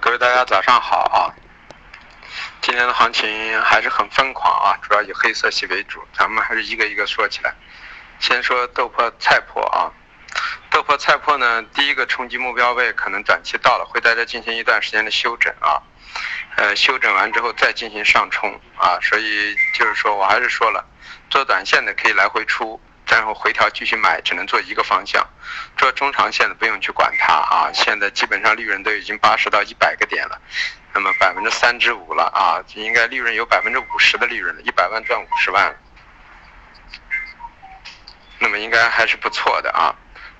各位大家早上好啊！今天的行情还是很疯狂啊，主要以黑色系为主。咱们还是一个一个说起来。先说豆粕菜粕啊，豆粕菜粕呢，第一个冲击目标位可能短期到了，会在这进行一段时间的休整啊。呃，休整完之后再进行上冲啊，所以就是说我还是说了，做短线的可以来回出。然后回调继续买，只能做一个方向，做中长线的不用去管它啊。现在基本上利润都已经八十到一百个点了，那么百分之三至五了啊，应该利润有百分之五十的利润了，一百万赚五十万，那么应该还是不错的啊。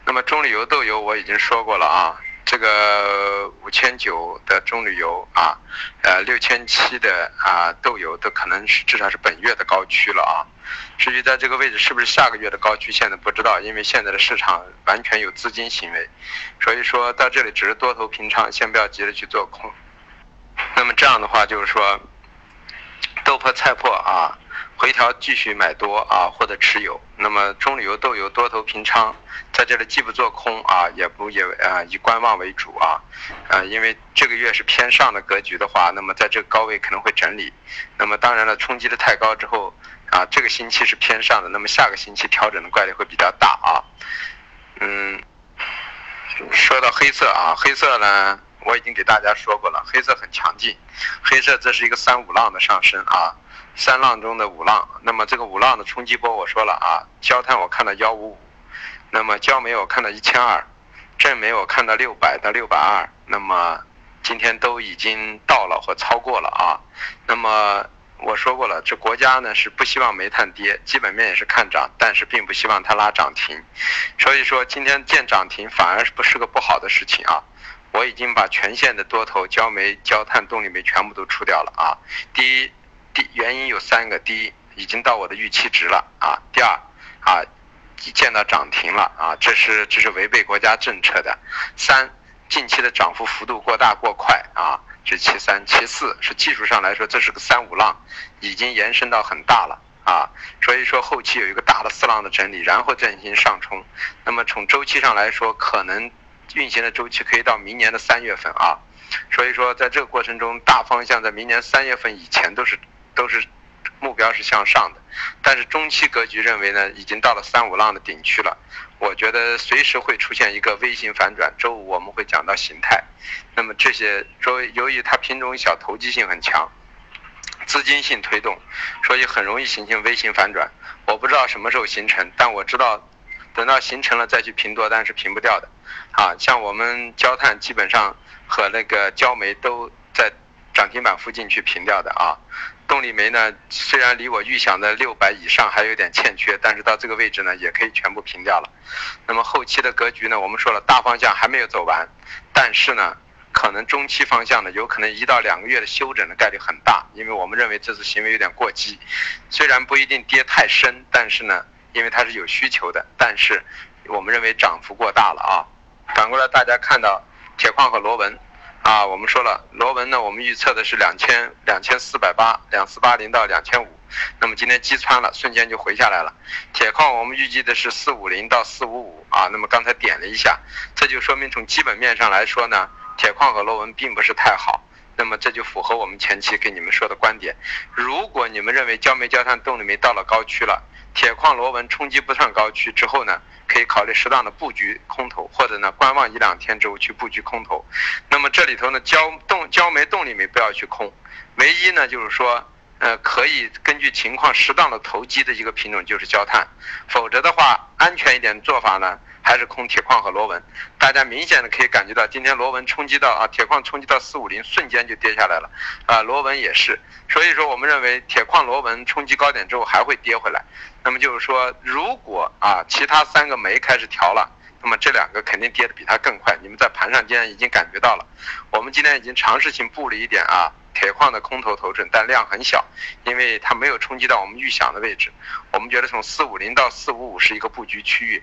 那么中旅游豆油我已经说过了啊。这个五千九的中旅游啊，呃六千七的啊豆油都可能是至少是本月的高区了啊。至于在这个位置是不是下个月的高区，现在不知道，因为现在的市场完全有资金行为，所以说到这里只是多头平仓，先不要急着去做空。那么这样的话就是说，豆粕菜粕啊。回调继续买多啊，或者持有。那么中旅游豆油多头平仓，在这里既不做空啊，也不也啊以观望为主啊，啊，因为这个月是偏上的格局的话，那么在这个高位可能会整理。那么当然了，冲击的太高之后啊，这个星期是偏上的，那么下个星期调整的概率会比较大啊。嗯，说到黑色啊，黑色呢，我已经给大家说过了，黑色很强劲，黑色这是一个三五浪的上升啊。三浪中的五浪，那么这个五浪的冲击波，我说了啊，焦炭我看到幺五五，那么焦煤我看到一千二，正煤我看到六百到六百二，那么今天都已经到了或超过了啊。那么我说过了，这国家呢是不希望煤炭跌，基本面也是看涨，但是并不希望它拉涨停，所以说今天见涨停反而是不是个不好的事情啊。我已经把全线的多头焦煤、焦炭、动力煤全部都出掉了啊。第一。第原因有三个：第一，已经到我的预期值了啊；第二，啊，见到涨停了啊，这是这是违背国家政策的；三，近期的涨幅幅度过大过快啊，这其三；其四是技术上来说，这是个三五浪，已经延伸到很大了啊，所以说后期有一个大的四浪的整理，然后再进行上冲。那么从周期上来说，可能运行的周期可以到明年的三月份啊，所以说在这个过程中，大方向在明年三月份以前都是。都是目标是向上的，但是中期格局认为呢，已经到了三五浪的顶区了。我觉得随时会出现一个微型反转。周五我们会讲到形态，那么这些周由于它品种小，投机性很强，资金性推动，所以很容易形成微型反转。我不知道什么时候形成，但我知道等到形成了再去平多单是平不掉的。啊，像我们焦炭基本上和那个焦煤都在涨停板附近去平掉的啊。动力煤呢，虽然离我预想的六百以上还有点欠缺，但是到这个位置呢，也可以全部平掉了。那么后期的格局呢，我们说了，大方向还没有走完，但是呢，可能中期方向呢，有可能一到两个月的休整的概率很大，因为我们认为这次行为有点过激，虽然不一定跌太深，但是呢，因为它是有需求的，但是我们认为涨幅过大了啊。反过来，大家看到铁矿和螺纹。啊，我们说了，螺纹呢，我们预测的是两千两千四百八，两四八零到两千五，那么今天击穿了，瞬间就回下来了。铁矿我们预计的是四五零到四五五啊，那么刚才点了一下，这就说明从基本面上来说呢，铁矿和螺纹并不是太好，那么这就符合我们前期给你们说的观点。如果你们认为焦煤、焦炭、动力煤到了高区了，铁矿、螺纹冲击不上高区之后呢？可以考虑适当的布局空头，或者呢观望一两天之后去布局空头。那么这里头呢，焦动焦煤动力煤不要去空，唯一呢就是说，呃，可以根据情况适当的投机的一个品种就是焦炭，否则的话，安全一点做法呢。还是空铁矿和螺纹，大家明显的可以感觉到，今天螺纹冲击到啊，铁矿冲击到四五零，瞬间就跌下来了，啊，螺纹也是，所以说我们认为铁矿螺纹冲击高点之后还会跌回来，那么就是说，如果啊其他三个煤开始调了，那么这两个肯定跌的比它更快，你们在盘上今天已经感觉到了，我们今天已经尝试性布了一点啊铁矿的空头头阵，但量很小，因为它没有冲击到我们预想的位置，我们觉得从四五零到四五五是一个布局区域。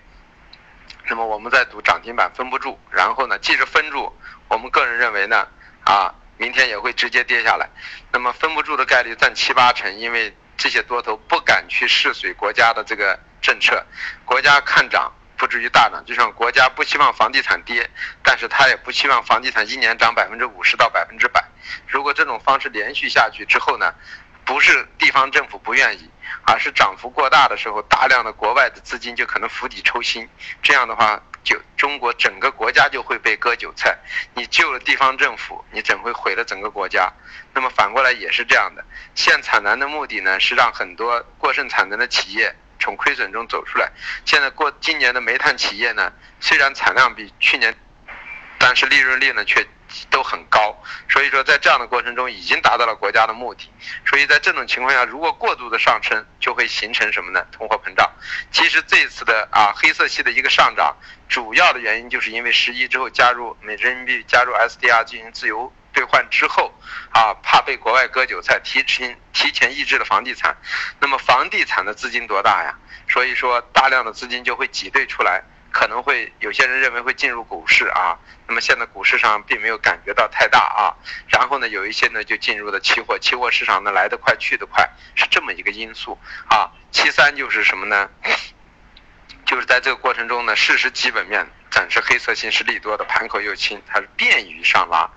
那么我们在赌涨停板分不住，然后呢，即使分住，我们个人认为呢，啊，明天也会直接跌下来。那么分不住的概率占七八成，因为这些多头不敢去试水国家的这个政策，国家看涨。不至于大涨。就像国家不希望房地产跌，但是他也不希望房地产一年涨百分之五十到百分之百。如果这种方式连续下去之后呢，不是地方政府不愿意，而是涨幅过大的时候，大量的国外的资金就可能釜底抽薪。这样的话，就中国整个国家就会被割韭菜。你救了地方政府，你怎会毁了整个国家？那么反过来也是这样的。限产能的目的呢，是让很多过剩产能的企业从亏损中走出来。现在过今年的煤炭企业呢，虽然产量比去年，但是利润率呢却。都很高，所以说在这样的过程中已经达到了国家的目的，所以在这种情况下，如果过度的上升，就会形成什么呢？通货膨胀。其实这次的啊黑色系的一个上涨，主要的原因就是因为十一之后加入美人民币加入 SDR 进行自由兑换之后，啊怕被国外割韭菜，提前提前抑制了房地产。那么房地产的资金多大呀？所以说大量的资金就会挤兑出来。可能会有些人认为会进入股市啊，那么现在股市上并没有感觉到太大啊，然后呢，有一些呢就进入了期货，期货市场呢来得快去得快，是这么一个因素啊。其三就是什么呢？就是在这个过程中呢，事实基本面暂时黑色星是利多的，盘口又轻，它是便于上拉。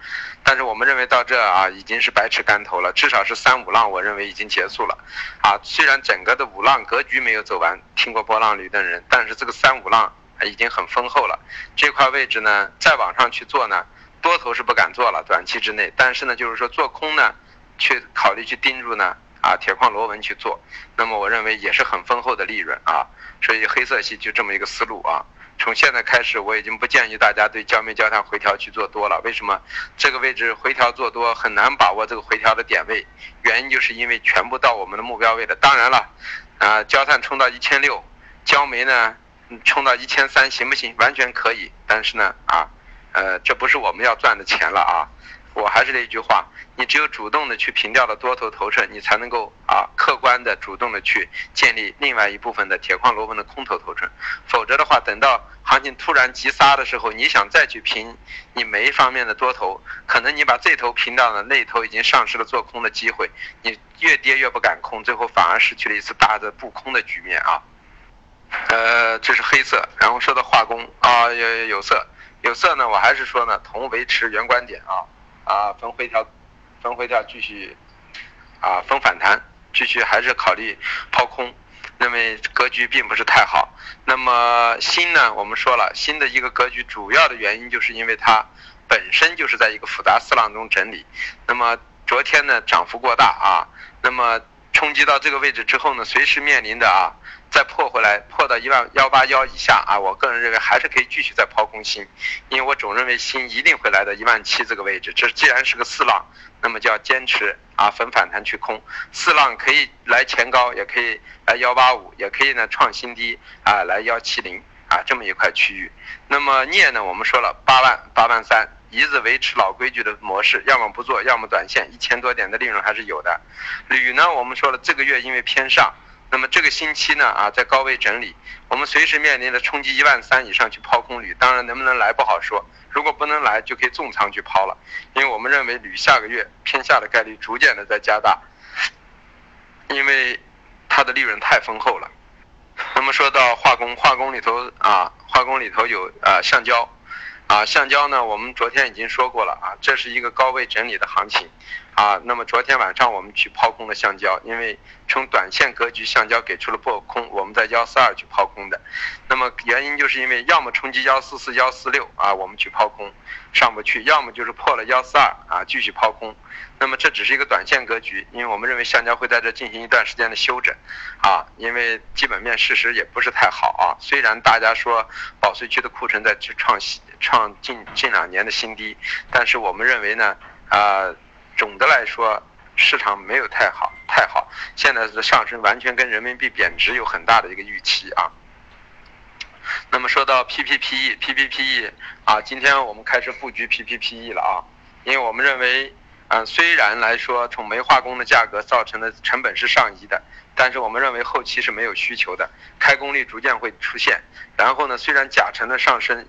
但是我们认为到这啊已经是百尺竿头了，至少是三五浪，我认为已经结束了啊。虽然整个的五浪格局没有走完，听过波浪理论的人，但是这个三五浪。已经很丰厚了，这块位置呢，再往上去做呢，多头是不敢做了，短期之内。但是呢，就是说做空呢，去考虑去盯住呢，啊，铁矿螺纹去做，那么我认为也是很丰厚的利润啊。所以黑色系就这么一个思路啊。从现在开始，我已经不建议大家对焦煤焦炭回调去做多了。为什么？这个位置回调做多很难把握这个回调的点位，原因就是因为全部到我们的目标位了。当然了，啊，焦炭冲到一千六，焦煤呢？冲到一千三行不行？完全可以，但是呢，啊，呃，这不是我们要赚的钱了啊！我还是那句话，你只有主动的去平掉了多头头寸，你才能够啊，客观的主动的去建立另外一部分的铁矿螺纹的空头头寸。否则的话，等到行情突然急杀的时候，你想再去平你每一方面的多头，可能你把这头平掉了，那头已经丧失了做空的机会，你越跌越不敢空，最后反而失去了一次大的不空的局面啊！呃，这是黑色，然后说到化工啊，有有色，有色呢，我还是说呢，同维持原观点啊，啊，分回调，分回调继续，啊，分反弹，继续还是考虑抛空，认为格局并不是太好。那么新呢，我们说了，新的一个格局主要的原因就是因为它本身就是在一个复杂四浪中整理。那么昨天呢，涨幅过大啊，那么冲击到这个位置之后呢，随时面临的啊。再破回来，破到一万幺八幺以下啊，我个人认为还是可以继续再抛空新，因为我总认为新一定会来到一万七这个位置。这既然是个四浪，那么就要坚持啊，分反弹去空。四浪可以来前高，也可以来幺八五，也可以呢创新低啊，来幺七零啊这么一块区域。那么镍呢，我们说了八万八万三，一直维持老规矩的模式，要么不做，要么短线，一千多点的利润还是有的。铝呢，我们说了这个月因为偏上。那么这个星期呢啊，在高位整理，我们随时面临着冲击一万三以上去抛空铝，当然能不能来不好说。如果不能来，就可以重仓去抛了，因为我们认为铝下个月偏下的概率逐渐的在加大，因为它的利润太丰厚了。那么说到化工，化工里头啊，化工里头有啊橡胶，啊橡胶呢，我们昨天已经说过了啊，这是一个高位整理的行情。啊，那么昨天晚上我们去抛空了橡胶，因为从短线格局，橡胶给出了破空，我们在幺四二去抛空的。那么原因就是因为要么冲击幺四四、幺四六啊，我们去抛空上不去；要么就是破了幺四二啊，继续抛空。那么这只是一个短线格局，因为我们认为橡胶会在这进行一段时间的休整，啊，因为基本面事实也不是太好啊。虽然大家说保税区的库存在创新创近近两年的新低，但是我们认为呢，啊。总的来说，市场没有太好，太好。现在的上升完全跟人民币贬值有很大的一个预期啊。那么说到 PPPE，PPPE 啊，今天我们开始布局 PPPE 了啊，因为我们认为，嗯，虽然来说从煤化工的价格造成的成本是上移的，但是我们认为后期是没有需求的，开工率逐渐会出现。然后呢，虽然甲醇的上升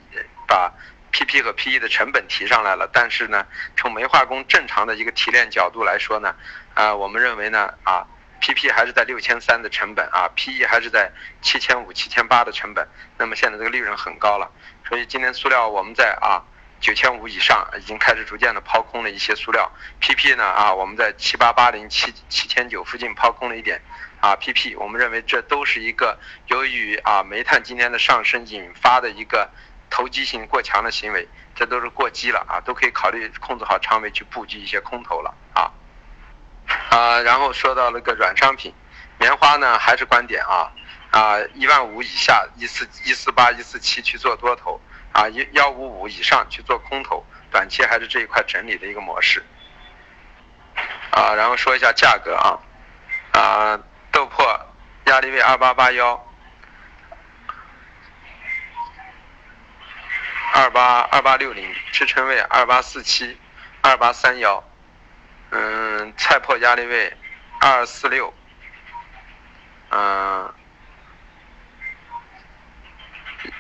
把 PP 和 PE 的成本提上来了，但是呢，从煤化工正常的一个提炼角度来说呢，啊，我们认为呢，啊，，PP 还是在六千三的成本啊，PE 还是在七千五、七千八的成本，那么现在这个利润很高了，所以今天塑料我们在啊九千五以上已经开始逐渐的抛空了一些塑料，PP 呢啊我们在七八八零、七七千九附近抛空了一点啊，PP 我们认为这都是一个由于啊煤炭今天的上升引发的一个投机性过强的行为，这都是过激了啊，都可以考虑控制好仓位去布局一些空头了啊。啊，然后说到那个软商品，棉花呢还是观点啊啊，一万五以下，一四一四八一四七去做多头啊，一幺五五以上去做空头，短期还是这一块整理的一个模式啊。然后说一下价格啊啊，豆粕压力位二八八幺，二八二八六零支撑位二八四七，二八三幺。嗯，菜粕压力位二四六，嗯，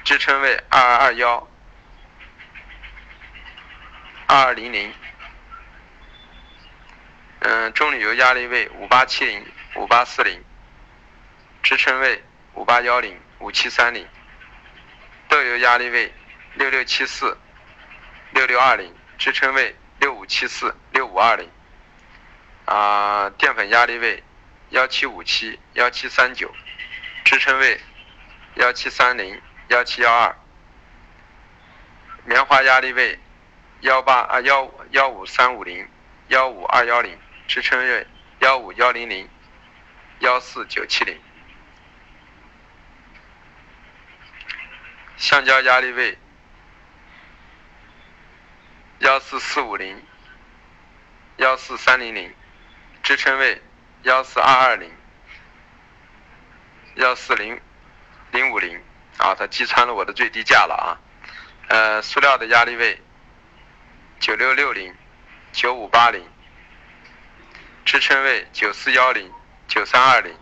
支撑位二二幺，二二零零，嗯，中铝油压力位五八七零五八四零，支撑位五八幺零五七三零，豆油压力位六六七四六六二零，支撑位六五七四六五二零。啊，淀粉压力位幺七五七幺七三九，支撑位幺七三零幺七幺二，棉花压力位幺八啊幺幺五三五零幺五二幺零，支撑位幺五幺零零幺四九七零，橡胶压力位幺四四五零幺四三零零。支撑位幺四二二零，幺四零零五零啊，它击穿了我的最低价了啊。呃，塑料的压力位九六六零，九五八零，支撑位九四幺零，九三二零。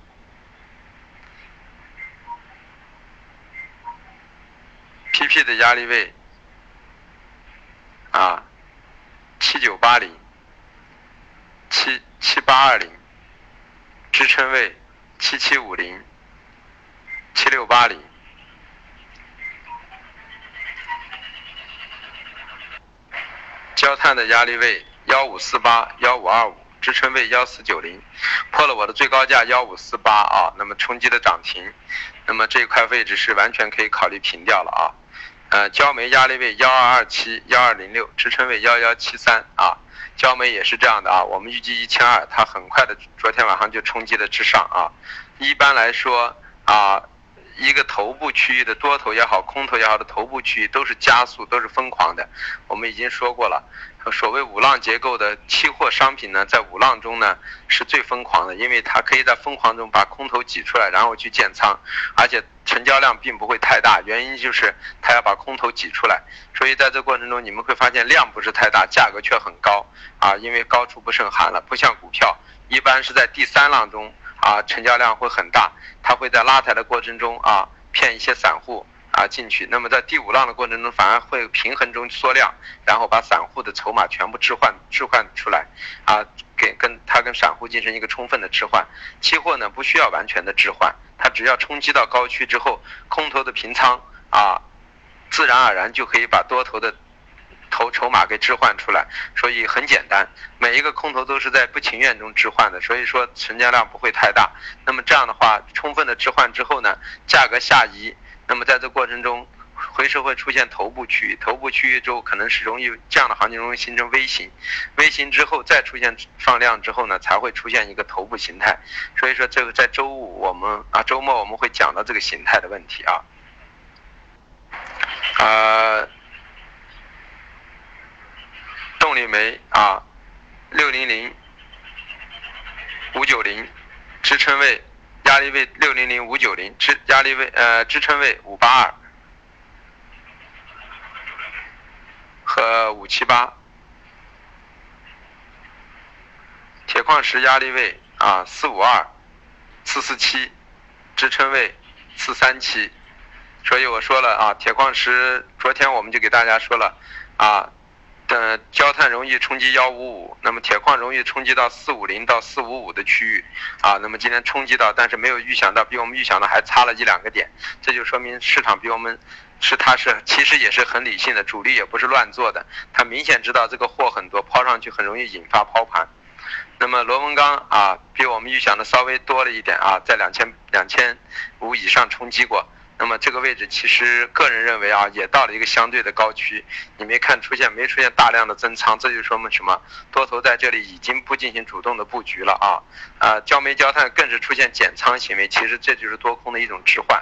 PP 的压力位啊，七九八零。七七八二零，支撑位七七五零，七六八零，焦炭的压力位幺五四八幺五二五，支撑位幺四九零，破了我的最高价幺五四八啊，那么冲击的涨停，那么这块位置是完全可以考虑平掉了啊，呃，焦煤压力位幺二二七幺二零六，支撑位幺幺七三啊。焦煤也是这样的啊，我们预计一千二，它很快的，昨天晚上就冲击了之上啊。一般来说啊，一个头部区域的多头也好，空头也好的头部区域都是加速，都是疯狂的。我们已经说过了，所谓五浪结构的期货商品呢，在五浪中呢是最疯狂的，因为它可以在疯狂中把空头挤出来，然后去建仓，而且。成交量并不会太大，原因就是它要把空头挤出来，所以在这过程中你们会发现量不是太大，价格却很高啊，因为高处不胜寒了，不像股票，一般是在第三浪中啊，成交量会很大，它会在拉抬的过程中啊骗一些散户啊进去，那么在第五浪的过程中反而会平衡中缩量，然后把散户的筹码全部置换置换出来啊。给跟它跟散户进行一个充分的置换，期货呢不需要完全的置换，它只要冲击到高区之后，空头的平仓啊，自然而然就可以把多头的头筹码给置换出来，所以很简单，每一个空头都是在不情愿中置换的，所以说成交量不会太大。那么这样的话，充分的置换之后呢，价格下移，那么在这过程中。回收会出现头部区域，头部区域之后可能是容易这样的行情容易形成 V 型，V 型之后再出现放量之后呢，才会出现一个头部形态。所以说这个在周五我们啊周末我们会讲到这个形态的问题啊。呃，动力煤啊，六零零五九零支撑位压力位六零零五九零支压力位呃支撑位五八二。和五七八，铁矿石压力位啊四五二，四四七，支撑位四三七，所以我说了啊，铁矿石昨天我们就给大家说了啊，的焦炭容易冲击幺五五，那么铁矿容易冲击到四五零到四五五的区域啊。那么今天冲击到，但是没有预想到，比我们预想的还差了一两个点，这就说明市场比我们是它是其实也是很理性的，主力也不是乱做的，它明显知道这个货很多，抛上去很容易引发抛盘。那么螺纹钢啊，比我们预想的稍微多了一点啊，在两千两千五以上冲击过。那么这个位置其实个人认为啊，也到了一个相对的高区。你没看出现没出现大量的增仓，这就说明什么？多头在这里已经不进行主动的布局了啊！啊，焦煤焦炭更是出现减仓行为，其实这就是多空的一种置换。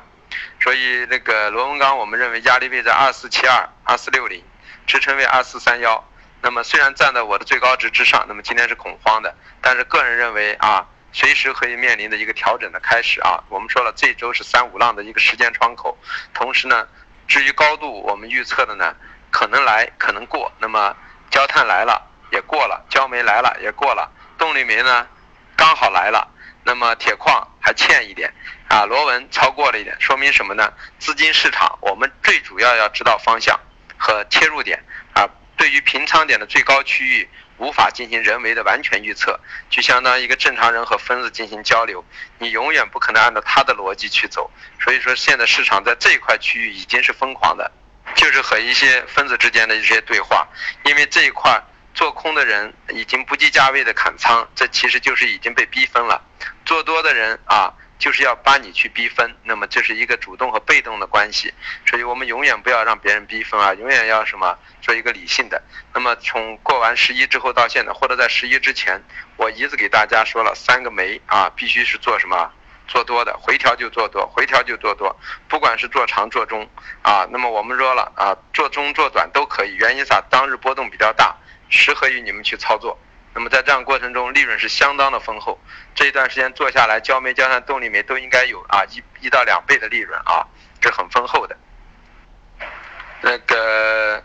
所以那个螺纹钢，我们认为压力位在二四七二、二四六零，支撑位二四三幺。那么虽然站在我的最高值之上，那么今天是恐慌的，但是个人认为啊。随时可以面临的一个调整的开始啊！我们说了，这周是三五浪的一个时间窗口。同时呢，至于高度，我们预测的呢，可能来，可能过。那么焦炭来了也过了，焦煤来了也过了，动力煤呢刚好来了。那么铁矿还欠一点啊，螺纹超过了一点，说明什么呢？资金市场，我们最主要要知道方向和切入点啊。对于平仓点的最高区域。无法进行人为的完全预测，就相当于一个正常人和分子进行交流，你永远不可能按照他的逻辑去走。所以说，现在市场在这一块区域已经是疯狂的，就是和一些分子之间的一些对话，因为这一块做空的人已经不计价位的砍仓，这其实就是已经被逼疯了。做多的人啊。就是要把你去逼分，那么这是一个主动和被动的关系，所以我们永远不要让别人逼分啊，永远要什么做一个理性的。那么从过完十一之后到现在，或者在十一之前，我一直给大家说了三个没啊，必须是做什么做多的，回调就做多，回调就做多，不管是做长做中啊。那么我们说了啊，做中做短都可以，原因啥？当日波动比较大，适合于你们去操作。那么在这样过程中，利润是相当的丰厚。这一段时间做下来，焦煤、焦炭、动力煤都应该有啊一一到两倍的利润啊，这很丰厚的。那个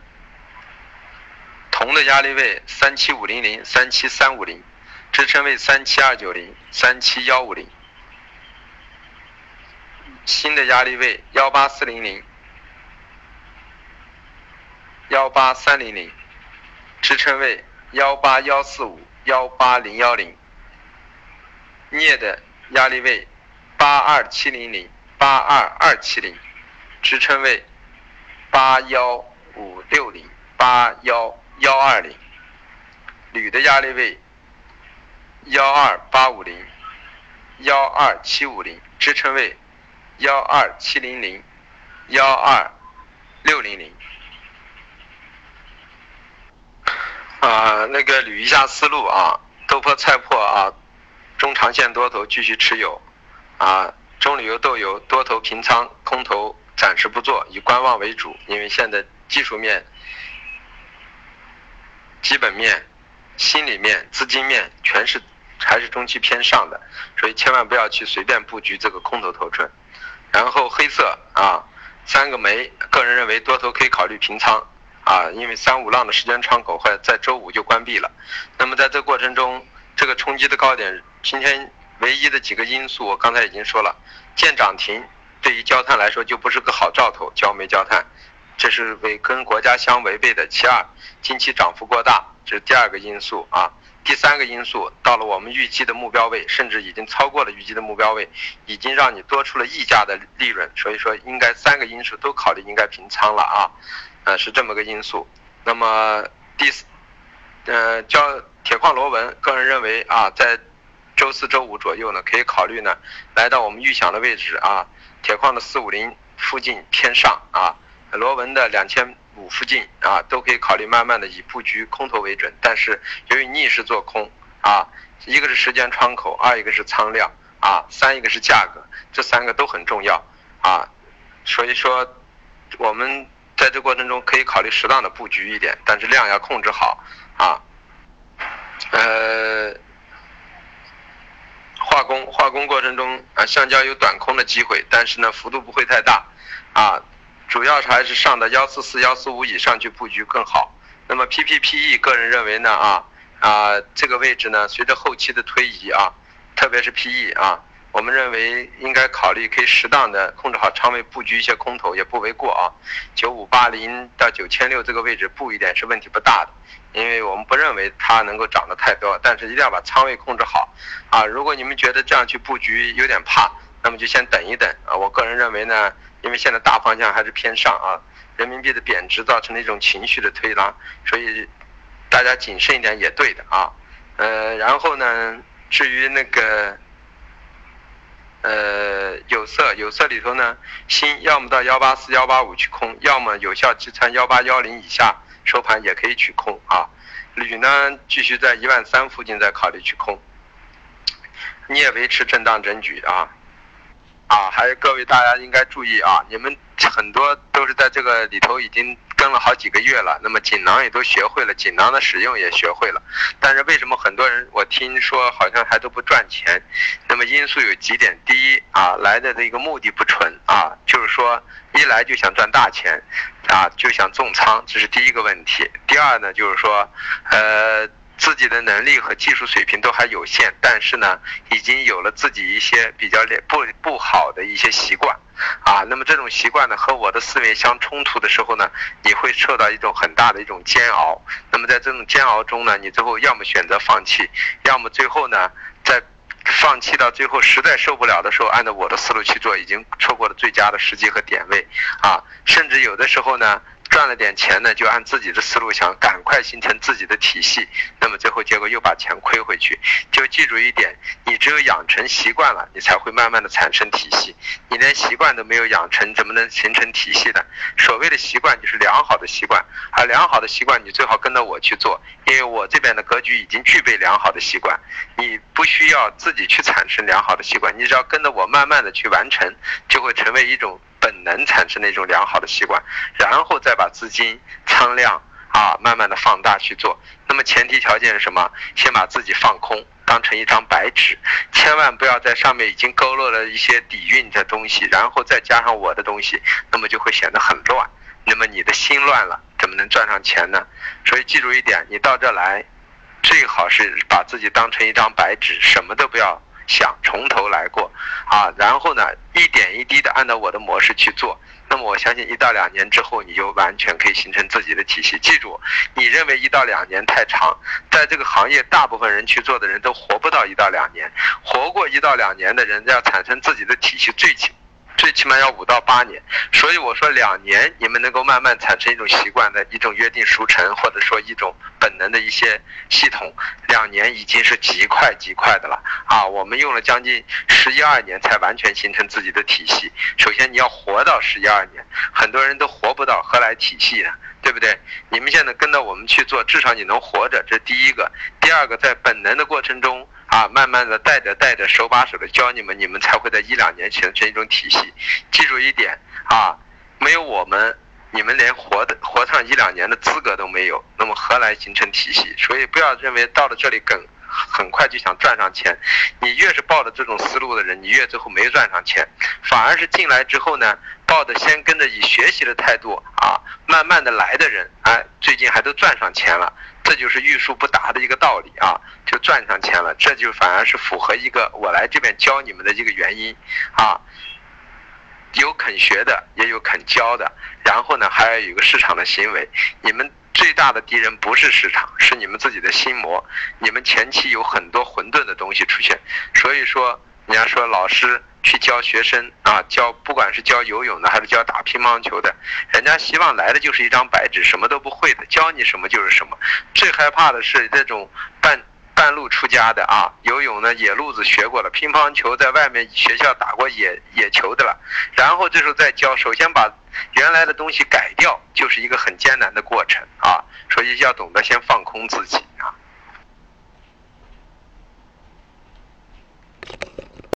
铜的压力位三七五零零、三七三五零，支撑位三七二九零、三七幺五零。新的压力位幺八四零零、幺八三零零，支撑位。幺八幺四五幺八零幺零，镍的压力位八二七零零八二二七零，支撑位八幺五六零八幺幺二零，铝的压力位幺二八五零幺二七五零，支撑位幺二七零零幺二六零零。啊，那个捋一下思路啊，豆粕、菜粕啊，中长线多头继续持有，啊，中铝油、豆油多头平仓，空头暂时不做，以观望为主，因为现在技术面、基本面、心理面、资金面全是还是中期偏上的，所以千万不要去随便布局这个空头头寸。然后黑色啊，三个煤，个人认为多头可以考虑平仓。啊，因为三五浪的时间窗口会在周五就关闭了，那么在这过程中，这个冲击的高点，今天唯一的几个因素，我刚才已经说了，见涨停对于焦炭来说就不是个好兆头，焦煤焦炭，这是违跟国家相违背的。其二，近期涨幅过大，这是第二个因素啊。第三个因素，到了我们预计的目标位，甚至已经超过了预计的目标位，已经让你多出了溢价的利润，所以说应该三个因素都考虑，应该平仓了啊。呃，是这么个因素。那么第四，呃，叫铁矿螺纹，个人认为啊，在周四周五左右呢，可以考虑呢，来到我们预想的位置啊，铁矿的四五零附近偏上啊，螺纹的两千五附近啊，都可以考虑慢慢的以布局空头为准。但是由于逆势做空啊，一个是时间窗口，二一个是仓量啊，三一个是价格，这三个都很重要啊。所以说我们。在这过程中可以考虑适当的布局一点，但是量要控制好啊。呃，化工化工过程中啊，橡胶有短空的机会，但是呢幅度不会太大啊。主要还是上到幺四四幺四五以上去布局更好。那么 PPPE 个人认为呢啊啊这个位置呢，随着后期的推移啊，特别是 PE 啊，我们认为应该考虑可以适当的控制好仓位，布局一些空头也不为过啊。九五八零到九千六这个位置布一点是问题不大的，因为我们不认为它能够涨得太多，但是一定要把仓位控制好啊。如果你们觉得这样去布局有点怕，那么就先等一等啊。我个人认为呢，因为现在大方向还是偏上啊，人民币的贬值造成了一种情绪的推拉，所以大家谨慎一点也对的啊。呃，然后呢，至于那个，呃，有色，有色里头呢，锌要么到幺八四、幺八五去空，要么有效支撑幺八幺零以下收盘也可以去空啊。铝呢，继续在一万三附近再考虑去空，你也维持震荡整举啊。啊，还有各位大家应该注意啊，你们很多都是在这个里头已经。跟了好几个月了，那么锦囊也都学会了，锦囊的使用也学会了，但是为什么很多人我听说好像还都不赚钱？那么因素有几点：第一啊，来的这个目的不纯啊，就是说一来就想赚大钱，啊就想重仓，这是第一个问题。第二呢，就是说，呃。自己的能力和技术水平都还有限，但是呢，已经有了自己一些比较不不好的一些习惯，啊，那么这种习惯呢和我的思维相冲突的时候呢，你会受到一种很大的一种煎熬。那么在这种煎熬中呢，你最后要么选择放弃，要么最后呢，在放弃到最后实在受不了的时候，按照我的思路去做，已经错过了最佳的时机和点位，啊，甚至有的时候呢。赚了点钱呢，就按自己的思路想，赶快形成自己的体系，那么最后结果又把钱亏回去。就记住一点，你只有养成习惯了，你才会慢慢的产生体系。你连习惯都没有养成，怎么能形成体系呢？所谓的习惯就是良好的习惯，而良好的习惯你最好跟着我去做，因为我这边的格局已经具备良好的习惯，你不需要自己去产生良好的习惯，你只要跟着我慢慢的去完成，就会成为一种。本能产生的一种良好的习惯，然后再把资金仓量啊慢慢的放大去做。那么前提条件是什么？先把自己放空，当成一张白纸，千万不要在上面已经勾勒了一些底蕴的东西，然后再加上我的东西，那么就会显得很乱。那么你的心乱了，怎么能赚上钱呢？所以记住一点，你到这来，最好是把自己当成一张白纸，什么都不要。想从头来过，啊，然后呢，一点一滴的按照我的模式去做，那么我相信一到两年之后，你就完全可以形成自己的体系。记住，你认为一到两年太长，在这个行业，大部分人去做的人都活不到一到两年，活过一到两年的人，要产生自己的体系，最起。最起码要五到八年，所以我说两年你们能够慢慢产生一种习惯的一种约定俗成，或者说一种本能的一些系统，两年已经是极快极快的了啊！我们用了将近十一二年才完全形成自己的体系。首先你要活到十一二年，很多人都活不到，何来体系呢？对不对？你们现在跟着我们去做，至少你能活着，这第一个。第二个，在本能的过程中。啊，慢慢的带着带着，手把手的教你们，你们才会在一两年形成一种体系。记住一点啊，没有我们，你们连活的活上一两年的资格都没有，那么何来形成体系？所以不要认为到了这里梗。很快就想赚上钱，你越是抱着这种思路的人，你越最后没赚上钱，反而是进来之后呢，抱着先跟着以学习的态度啊，慢慢的来的人，哎，最近还都赚上钱了，这就是欲速不达的一个道理啊，就赚上钱了，这就反而是符合一个我来这边教你们的一个原因啊，有肯学的，也有肯教的，然后呢，还要有一个市场的行为，你们。最大的敌人不是市场，是你们自己的心魔。你们前期有很多混沌的东西出现，所以说，人家说老师去教学生啊，教不管是教游泳的还是教打乒乓球的，人家希望来的就是一张白纸，什么都不会的，教你什么就是什么。最害怕的是这种半半路出家的啊，游泳呢野路子学过了，乒乓球在外面学校打过野野球的了，然后这时候再教，首先把。原来的东西改掉，就是一个很艰难的过程啊，所以要懂得先放空自己啊。